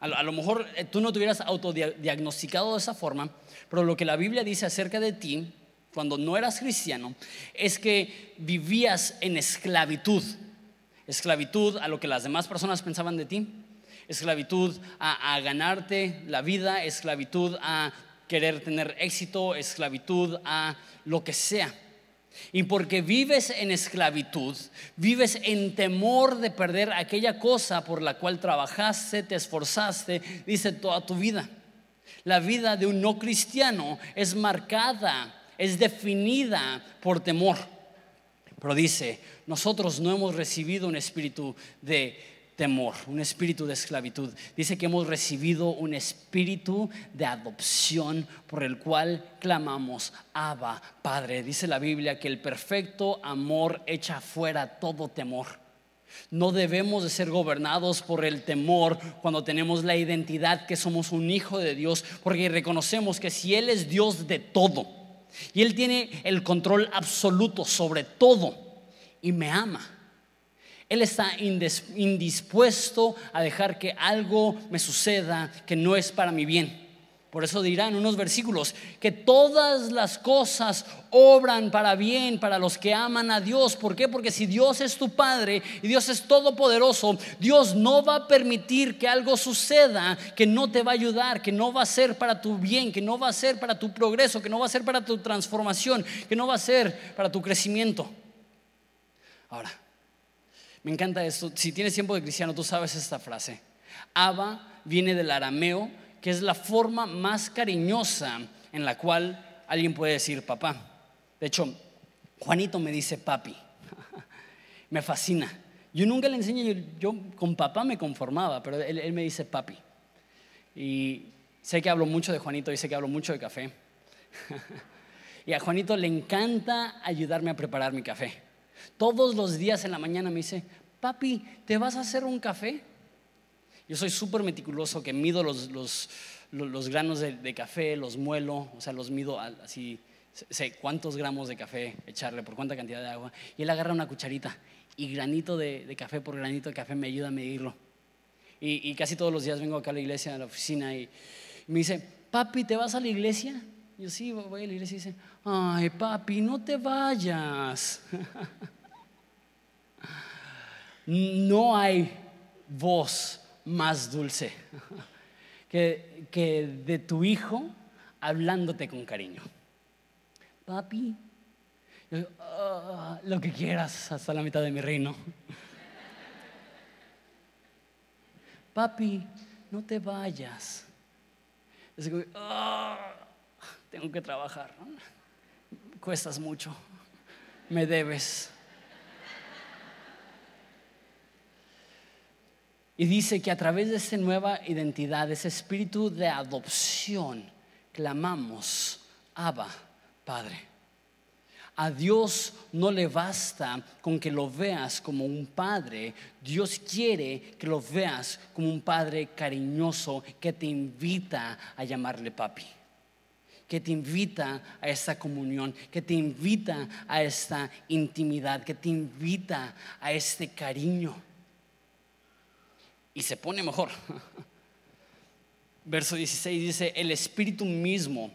A lo, mejor eh, tú no te hubieras autodiagnosticado de esa forma, pero lo que la Biblia dice acerca de ti, cuando no eras cristiano, es que vivías en esclavitud esclavitud a lo que las demás personas pensaban de ti, esclavitud a, ganarte la vida, esclavitud a querer tener éxito, esclavitud a lo que sea. Y porque vives en esclavitud, vives en temor de perder aquella cosa por la cual trabajaste, te esforzaste, dice toda tu vida. La vida de un no cristiano es marcada, es definida por temor. Pero dice, nosotros no hemos recibido un espíritu de temor, un espíritu de esclavitud. Dice que hemos recibido un espíritu de adopción por el cual clamamos, Abba, Padre. Dice la Biblia que el perfecto amor echa fuera todo temor. No debemos de ser gobernados por el temor cuando tenemos la identidad que somos un hijo de Dios, porque reconocemos que si Él es Dios de todo, y Él tiene el control absoluto sobre todo y me ama. Él está indispuesto a dejar que algo me suceda que no es para mi bien. Por eso dirán unos versículos que todas las cosas obran para bien para los que aman a Dios. ¿Por qué? Porque si Dios es tu Padre y Dios es todopoderoso, Dios no va a permitir que algo suceda que no te va a ayudar, que no va a ser para tu bien, que no va a ser para tu progreso, que no va a ser para tu transformación, que no va a ser para tu crecimiento. Ahora, me encanta esto. Si tienes tiempo de cristiano, tú sabes esta frase. Abba viene del arameo que es la forma más cariñosa en la cual alguien puede decir papá. De hecho, Juanito me dice papi. me fascina. Yo nunca le enseño, yo, con papá me conformaba, pero él, él, me dice papi. Y sé que hablo mucho de Juanito y sé que hablo mucho de café. y a Juanito le encanta ayudarme a preparar mi café. Todos los días en la mañana me dice, papi, ¿te vas a hacer un café? Yo soy súper meticuloso que mido los, los, los, granos de, café, los muelo, o sea, los mido así, sé cuántos gramos de café echarle, por cuánta cantidad de agua. Y él agarra una cucharita y granito de, café por granito de café me ayuda a medirlo. Y, y, casi todos los días vengo acá a la iglesia, a la oficina, y me dice, papi, ¿te vas a la iglesia? Yo sí, voy a la iglesia y dice, ay, papi, no te vayas. no hay voz más dulce que, que de tu hijo hablándote con cariño. Papi, ah, lo que quieras hasta la mitad de mi reino. Papi, no te vayas. Es que, ah, tengo que trabajar. Cuestas mucho, me debes. Y dice que a través de esa nueva identidad, ese espíritu de adopción, clamamos, Abba, Padre. A Dios no le basta con que lo veas como un padre. Dios quiere que lo veas como un padre cariñoso que te invita a llamarle papi que te invita a esta comunión, que te invita a esta intimidad, que te invita a este cariño. Y se pone mejor. Verso 16 dice, el Espíritu mismo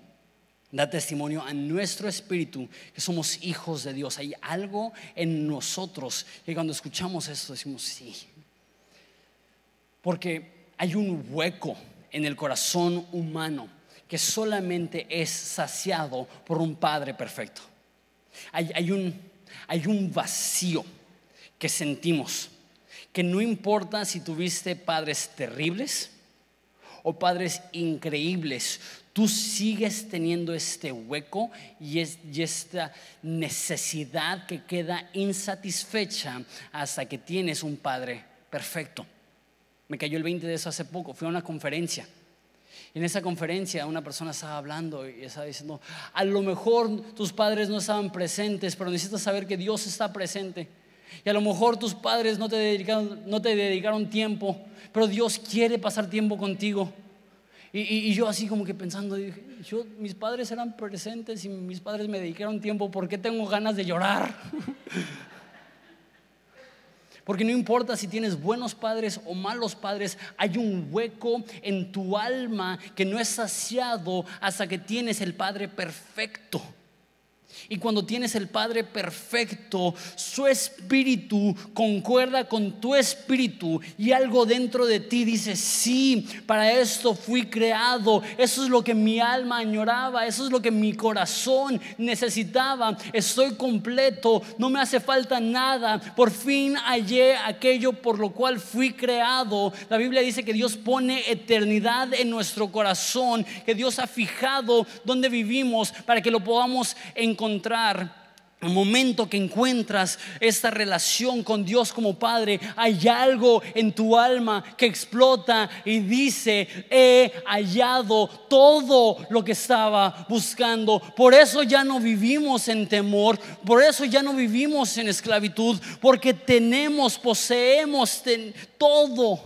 da testimonio a nuestro espíritu que somos hijos de Dios. Hay algo en nosotros que cuando escuchamos esto decimos sí. Porque hay un hueco en el corazón humano que solamente es saciado por un Padre perfecto. Hay, un, hay un vacío que sentimos, que no importa si tuviste padres terribles o padres increíbles, tú sigues teniendo este hueco y, y, esta necesidad que queda insatisfecha hasta que tienes un padre perfecto. Me cayó el 20 de eso hace poco, fui a una conferencia en esa conferencia una persona estaba hablando y estaba diciendo, a lo mejor tus padres no estaban presentes, pero necesitas saber que Dios está presente. Y a lo mejor tus padres no te dedicaron, no te dedicaron tiempo, pero Dios quiere pasar tiempo contigo. Y, yo así como que pensando, dije, yo, mis padres eran presentes y mis padres me dedicaron tiempo, ¿por qué tengo ganas de llorar? Porque no importa si tienes buenos padres o malos padres, hay un hueco en tu alma que no es saciado hasta que tienes el Padre perfecto. Y cuando tienes el Padre perfecto, su espíritu concuerda con tu espíritu y algo dentro de ti dice, sí, para esto fui creado, eso es lo que mi alma añoraba, eso es lo que mi corazón necesitaba, estoy completo, no me hace falta nada, por fin hallé aquello por lo cual fui creado. La Biblia dice que Dios pone eternidad en nuestro corazón, que Dios ha fijado donde vivimos para que lo podamos encontrar encontrar el momento que encuentras esta relación con Dios como Padre, hay algo en tu alma que explota y dice, he hallado todo lo que estaba buscando. Por eso ya no vivimos en temor, por eso ya no vivimos en esclavitud, porque tenemos, poseemos todo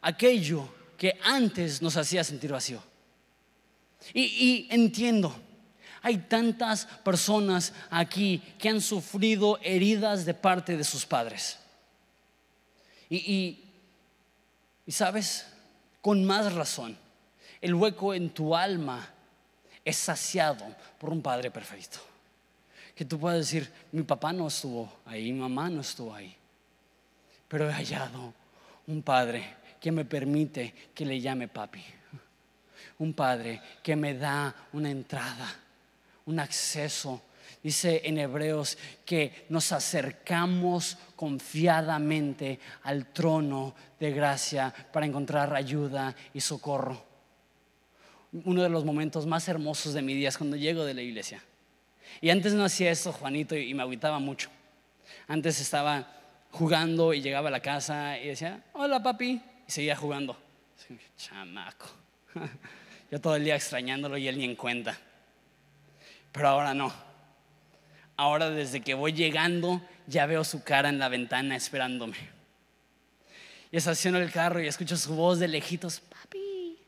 aquello que antes nos hacía sentir vacío. Y, y entiendo hay tantas personas aquí que han sufrido heridas de parte de sus padres. Y, sabes, con más razón, el hueco en tu alma es saciado por un padre perfecto. Que tú puedas decir, mi papá no estuvo ahí, mi mamá no estuvo ahí, pero he hallado un padre que me permite que le llame papi. Un padre que me da una entrada un acceso. Dice en Hebreos que nos acercamos confiadamente al trono de gracia para encontrar ayuda y socorro. Uno de los momentos más hermosos de mi día es cuando llego de la iglesia. Y antes no hacía esto, Juanito, y me agüitaba mucho. Antes estaba jugando y llegaba a la casa y decía, hola papi, y seguía jugando. Chamaco. Yo todo el día extrañándolo y él ni en cuenta. Pero ahora no. ahora desde que voy llegando ya veo su cara en la ventana esperándome. Y estaciono el carro y escucho su voz de lejitos, papi.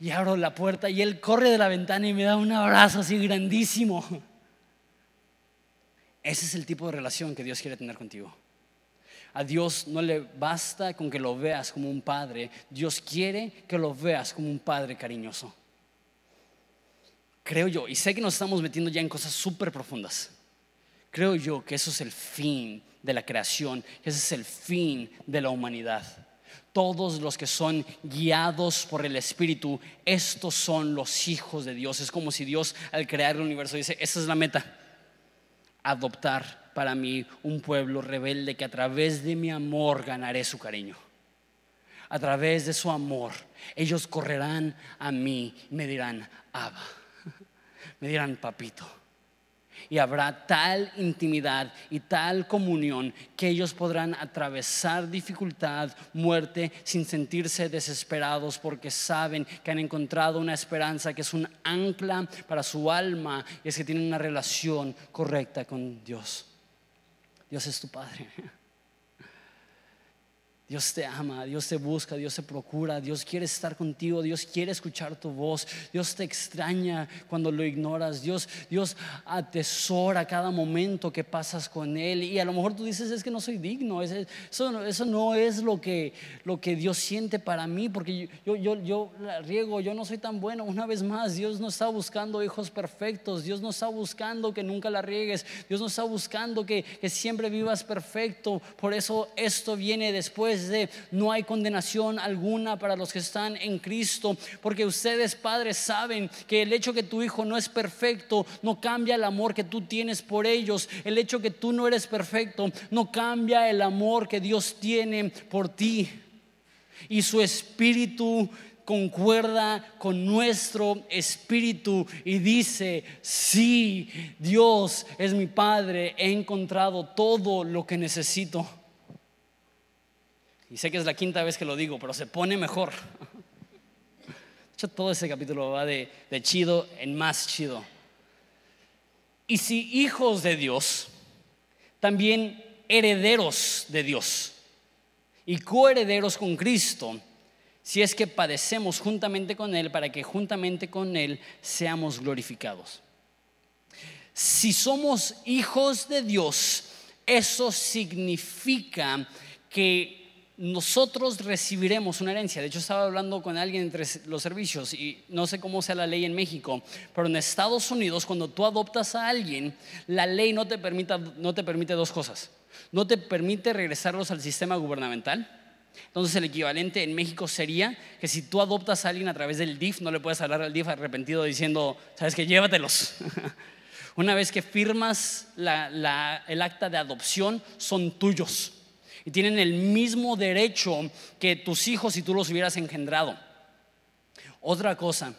Y abro la puerta y él corre de la ventana y me da un abrazo así grandísimo. Ese es el tipo de relación que Dios quiere tener contigo. A Dios no le basta con que lo veas como un padre. Dios quiere que lo veas como un padre cariñoso. Creo yo, y sé que nos estamos metiendo ya en cosas súper profundas. Creo yo que eso es el fin de la creación, ese es el fin de la humanidad. Todos los que son guiados por el Espíritu, estos son los hijos de Dios. Es como si Dios al crear el universo dice, esa es la meta, adoptar para mí un pueblo rebelde que a través de mi amor ganaré su cariño. A través de su amor, ellos correrán a mí y me dirán, Abba, me dirán, papito. Y habrá tal intimidad y tal comunión que ellos podrán atravesar dificultad, muerte, sin sentirse desesperados porque saben que han encontrado una esperanza que es un ancla para su alma y es que tienen una relación correcta con Dios. Dios es tu Padre. Dios te ama, Dios te busca, Dios te procura, Dios quiere estar contigo, Dios quiere escuchar tu voz, Dios te extraña cuando lo ignoras, Dios, Dios atesora cada momento que pasas con Él. Y a lo mejor tú dices es que no soy digno, eso, eso no es lo que, lo que Dios siente para mí, porque yo, yo, yo la riego, yo no soy tan bueno, una vez más, Dios no está buscando hijos perfectos, Dios no está buscando que nunca la riegues, Dios no está buscando que, que siempre vivas perfecto, por eso esto viene después no hay condenación alguna para los que están en Cristo, porque ustedes padres saben que el hecho que tu hijo no es perfecto no cambia el amor que tú tienes por ellos, el hecho que tú no eres perfecto no cambia el amor que Dios tiene por ti. Y su espíritu concuerda con nuestro espíritu y dice, sí, Dios es mi Padre, he encontrado todo lo que necesito. Y sé que es la quinta vez que lo digo, pero se pone mejor. De hecho, todo ese capítulo va de, chido en más chido. Y si hijos de Dios, también herederos de Dios y coherederos con Cristo, si es que padecemos juntamente con Él para que juntamente con Él seamos glorificados. Si somos hijos de Dios, eso significa que nosotros recibiremos una herencia. De hecho, estaba hablando con alguien entre los servicios y no sé cómo sea la ley en México, pero en Estados Unidos, cuando tú adoptas a alguien, la ley no te, no te permite dos cosas. No te permite regresarlos al sistema gubernamental. Entonces el equivalente en México sería que si tú adoptas a alguien a través del DIF, no le puedes hablar al DIF arrepentido diciendo, sabes que llévatelos. Una vez que firmas el acta de adopción, son tuyos y tienen el mismo derecho que tus hijos si tú los hubieras engendrado. Otra cosa,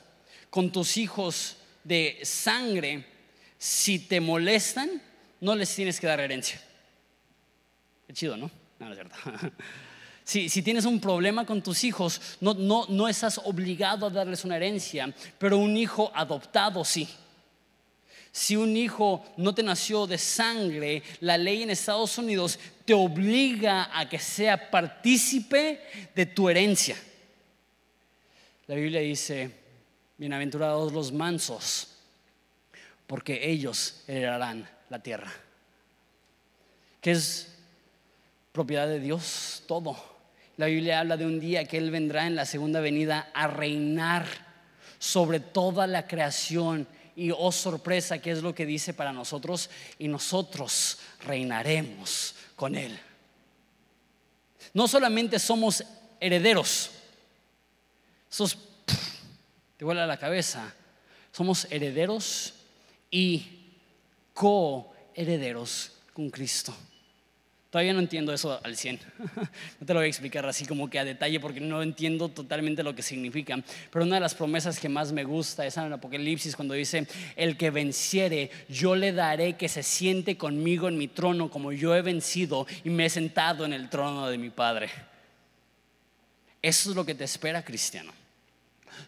con tus hijos de sangre, si te molestan, no les tienes que dar herencia. Qué chido, ¿no? No, es cierto. Si, tienes un problema con tus hijos, no, no, no estás obligado a darles una herencia, pero un hijo adoptado sí. Si un hijo no te nació de sangre, la ley en Estados Unidos te obliga a que sea partícipe de tu herencia. La Biblia dice, bienaventurados los mansos, porque ellos heredarán la tierra. ¿Qué es propiedad de Dios? Todo. La Biblia habla de un día que Él vendrá en la segunda venida a reinar sobre toda la creación y oh sorpresa, ¿qué es lo que dice para nosotros? Y nosotros reinaremos con Él. No solamente somos herederos, sos, te vuela la cabeza, somos herederos y coherederos con Cristo. Todavía no entiendo eso al 100. No te lo voy a explicar así como que a detalle porque no entiendo totalmente lo que significa. Pero una de las promesas que más me gusta es en el Apocalipsis cuando dice, el que venciere, yo le daré que se siente conmigo en mi trono como yo he vencido y me he sentado en el trono de mi Padre. Eso es lo que te espera, cristiano.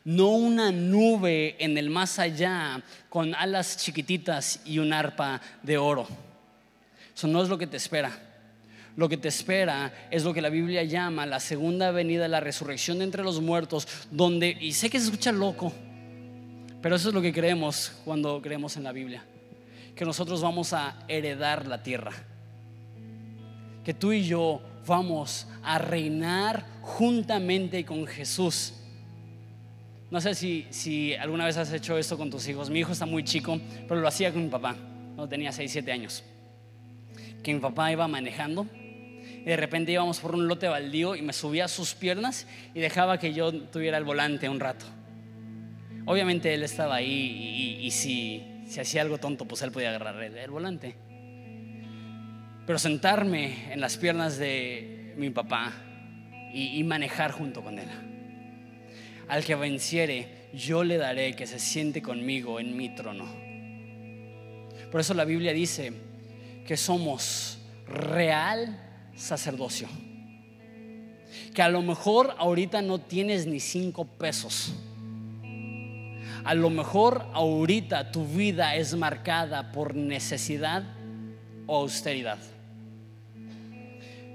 no una nube en el más allá con alas chiquititas y un arpa de oro. Eso no es lo que te espera. Lo que te espera es lo que la Biblia llama la segunda venida, la resurrección de entre los muertos, donde, y sé que se escucha loco, pero eso es lo que creemos cuando creemos en la Biblia, que nosotros vamos a heredar la tierra, que tú y yo vamos a reinar juntamente con Jesús. No sé si, si alguna vez has hecho esto con tus hijos. Mi hijo está muy chico, pero lo hacía con mi papá, cuando tenía 6, 7 años. Que mi papá iba manejando y de repente íbamos por un lote baldío y me subía a sus piernas y dejaba que yo tuviera el volante un rato. Obviamente él estaba ahí y, si, hacía algo tonto, pues él podía agarrar el, volante. Pero sentarme en las piernas de mi papá y, y manejar junto con él. Al que venciere, yo le daré que se siente conmigo en mi trono. Por eso la Biblia dice que somos real sacerdocio. Que a lo mejor ahorita no tienes ni cinco pesos. A lo mejor ahorita tu vida es marcada por necesidad o austeridad.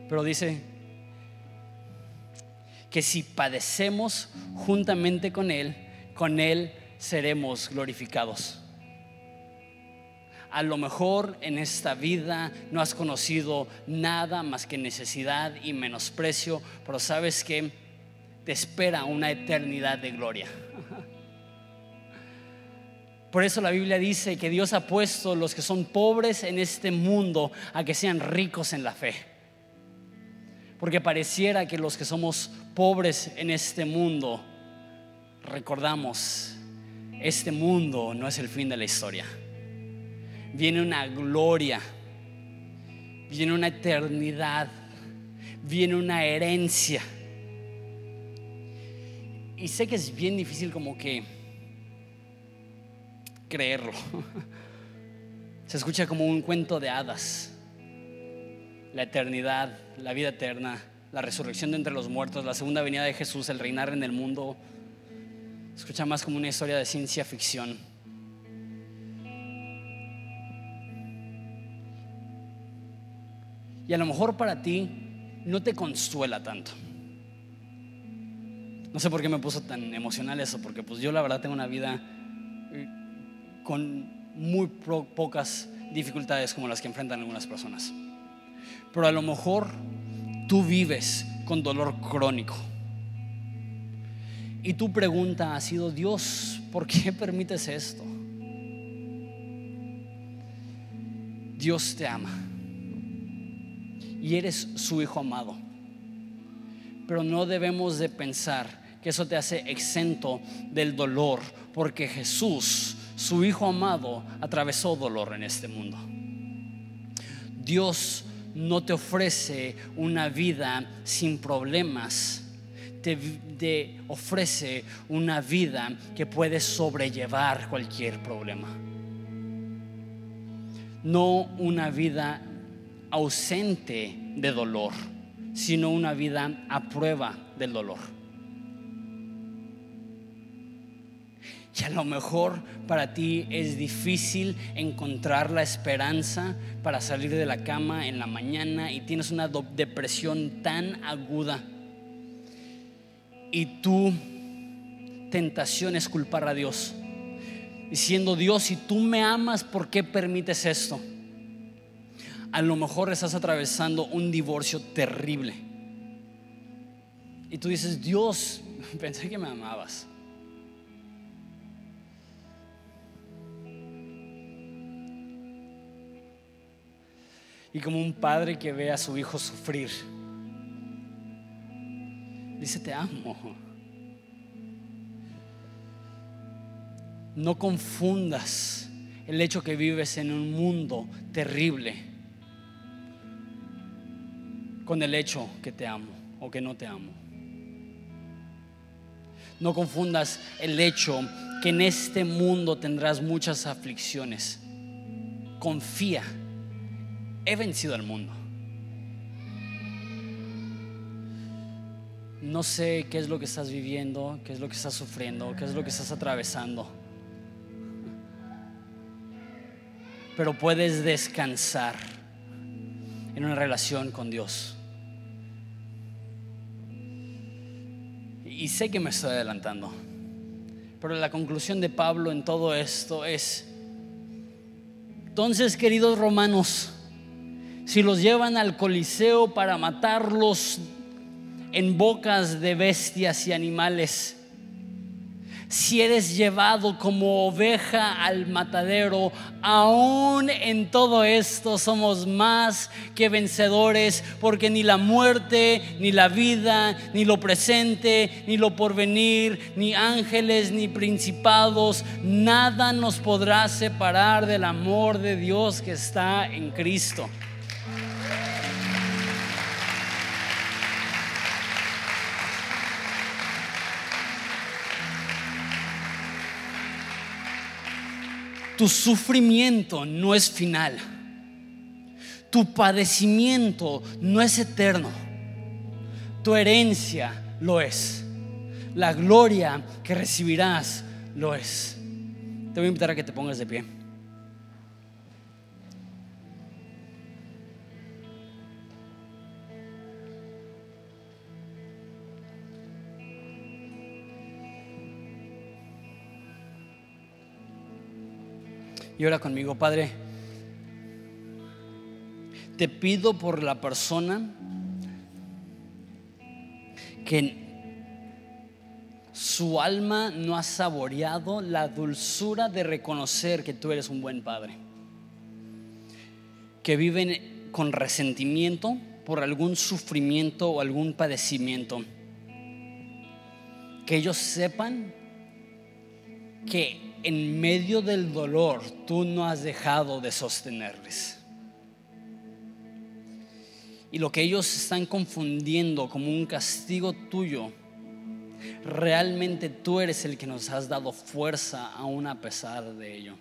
Pero dice que si padecemos juntamente con Él, con Él seremos glorificados. A lo mejor en esta vida no has conocido nada más que necesidad y menosprecio, pero sabes que te espera una eternidad de gloria. Por eso la Biblia dice que Dios ha puesto los que son pobres en este mundo a que sean ricos en la fe. Porque pareciera que los que somos pobres en este mundo recordamos, este mundo no es el fin de la historia viene una gloria, viene una eternidad, viene una herencia. Y sé que es bien difícil como que creerlo. Se escucha como un cuento de hadas. La eternidad, la vida eterna, la resurrección de entre los muertos, la segunda venida de Jesús, el reinar en el mundo. Se escucha más como una historia de ciencia ficción. Y a lo mejor para ti no te consuela tanto. No sé por qué me puso tan emocional eso, porque pues yo la verdad tengo una vida eh, con muy pocas dificultades como las que enfrentan algunas personas. Pero a lo mejor tú vives con dolor crónico. Y tu pregunta ha sido, Dios, ¿por qué permites esto? Dios te ama y eres su hijo amado. Pero no debemos de pensar que eso te hace exento del dolor, porque Jesús, su hijo amado, atravesó dolor en este mundo. Dios no te ofrece una vida sin problemas, te, te, ofrece una vida que puede sobrellevar cualquier problema. No una vida ausente de dolor, sino una vida a prueba del dolor. Y a lo mejor para ti es difícil encontrar la esperanza para salir de la cama en la mañana y tienes una depresión tan aguda. Y tu tentación es culpar a Dios. Diciendo, Dios, si tú me amas, ¿por qué permites esto? A lo mejor estás atravesando un divorcio terrible. Y tú dices, Dios, pensé que me amabas. Y como un padre que ve a su hijo sufrir, dice, te amo. No confundas el hecho que vives en un mundo terrible con el hecho que te amo o que no te amo. No confundas el hecho que en este mundo tendrás muchas aflicciones. Confía, he vencido al mundo. No sé qué es lo que estás viviendo, qué es lo que estás sufriendo, qué es lo que estás atravesando. Pero puedes descansar en una relación con Dios. Y sé que me estoy adelantando. Pero la conclusión de Pablo en todo esto es, entonces queridos romanos, si los llevan al Coliseo para matarlos en bocas de bestias y animales, si eres llevado como oveja al matadero, aún en todo esto somos más que vencedores, porque ni la muerte, ni la vida, ni lo presente, ni lo porvenir, ni ángeles, ni principados, nada nos podrá separar del amor de Dios que está en Cristo. Tu sufrimiento no es final. Tu padecimiento no es eterno. Tu herencia lo es. La gloria que recibirás lo es. Te voy a invitar a que te pongas de pie. Y ora conmigo, Padre. Te pido por la persona que su alma no ha saboreado la dulzura de reconocer que tú eres un buen Padre. Que viven con resentimiento por algún sufrimiento o algún padecimiento. Que ellos sepan que en medio del dolor tú no has dejado de sostenerles. Y lo que ellos están confundiendo como un castigo tuyo, realmente tú eres el que nos has dado fuerza aún a pesar de ello.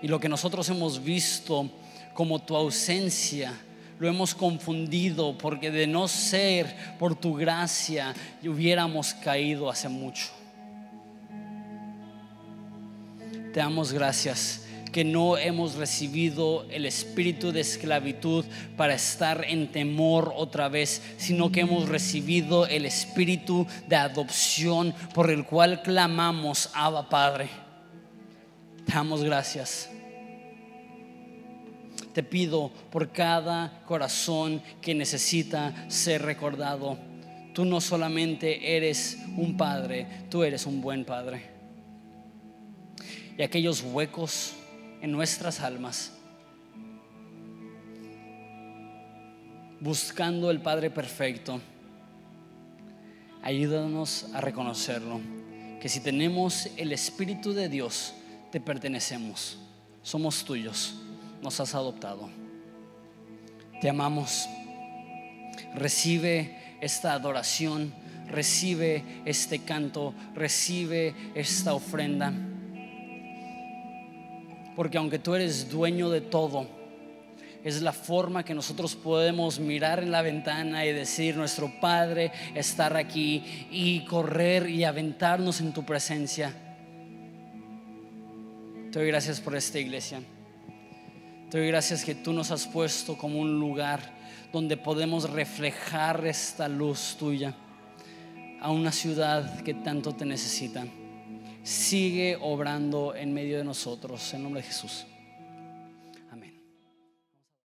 Y lo que nosotros hemos visto como tu ausencia, lo hemos confundido porque de no ser por tu gracia hubiéramos caído hace mucho. Te damos gracias que no hemos recibido el espíritu de esclavitud para estar en temor otra vez, sino que hemos recibido el espíritu de adopción por el cual clamamos, Abba Padre. Te damos gracias. Te pido por cada corazón que necesita ser recordado. Tú no solamente eres un padre, tú eres un buen padre y aquellos huecos en nuestras almas, buscando el Padre perfecto. Ayúdanos a reconocerlo, que si tenemos el Espíritu de Dios, te pertenecemos, somos tuyos, nos has adoptado. Te amamos. Recibe esta adoración, recibe este canto, recibe esta ofrenda porque aunque tú eres dueño de todo, es la forma que nosotros podemos mirar en la ventana y decir, nuestro Padre, estar aquí y correr y aventarnos en tu presencia. Te doy gracias por esta iglesia. Te doy gracias que tú nos has puesto como un lugar donde podemos reflejar esta luz tuya a una ciudad que tanto te necesita sigue obrando en medio de nosotros. En nombre de Jesús.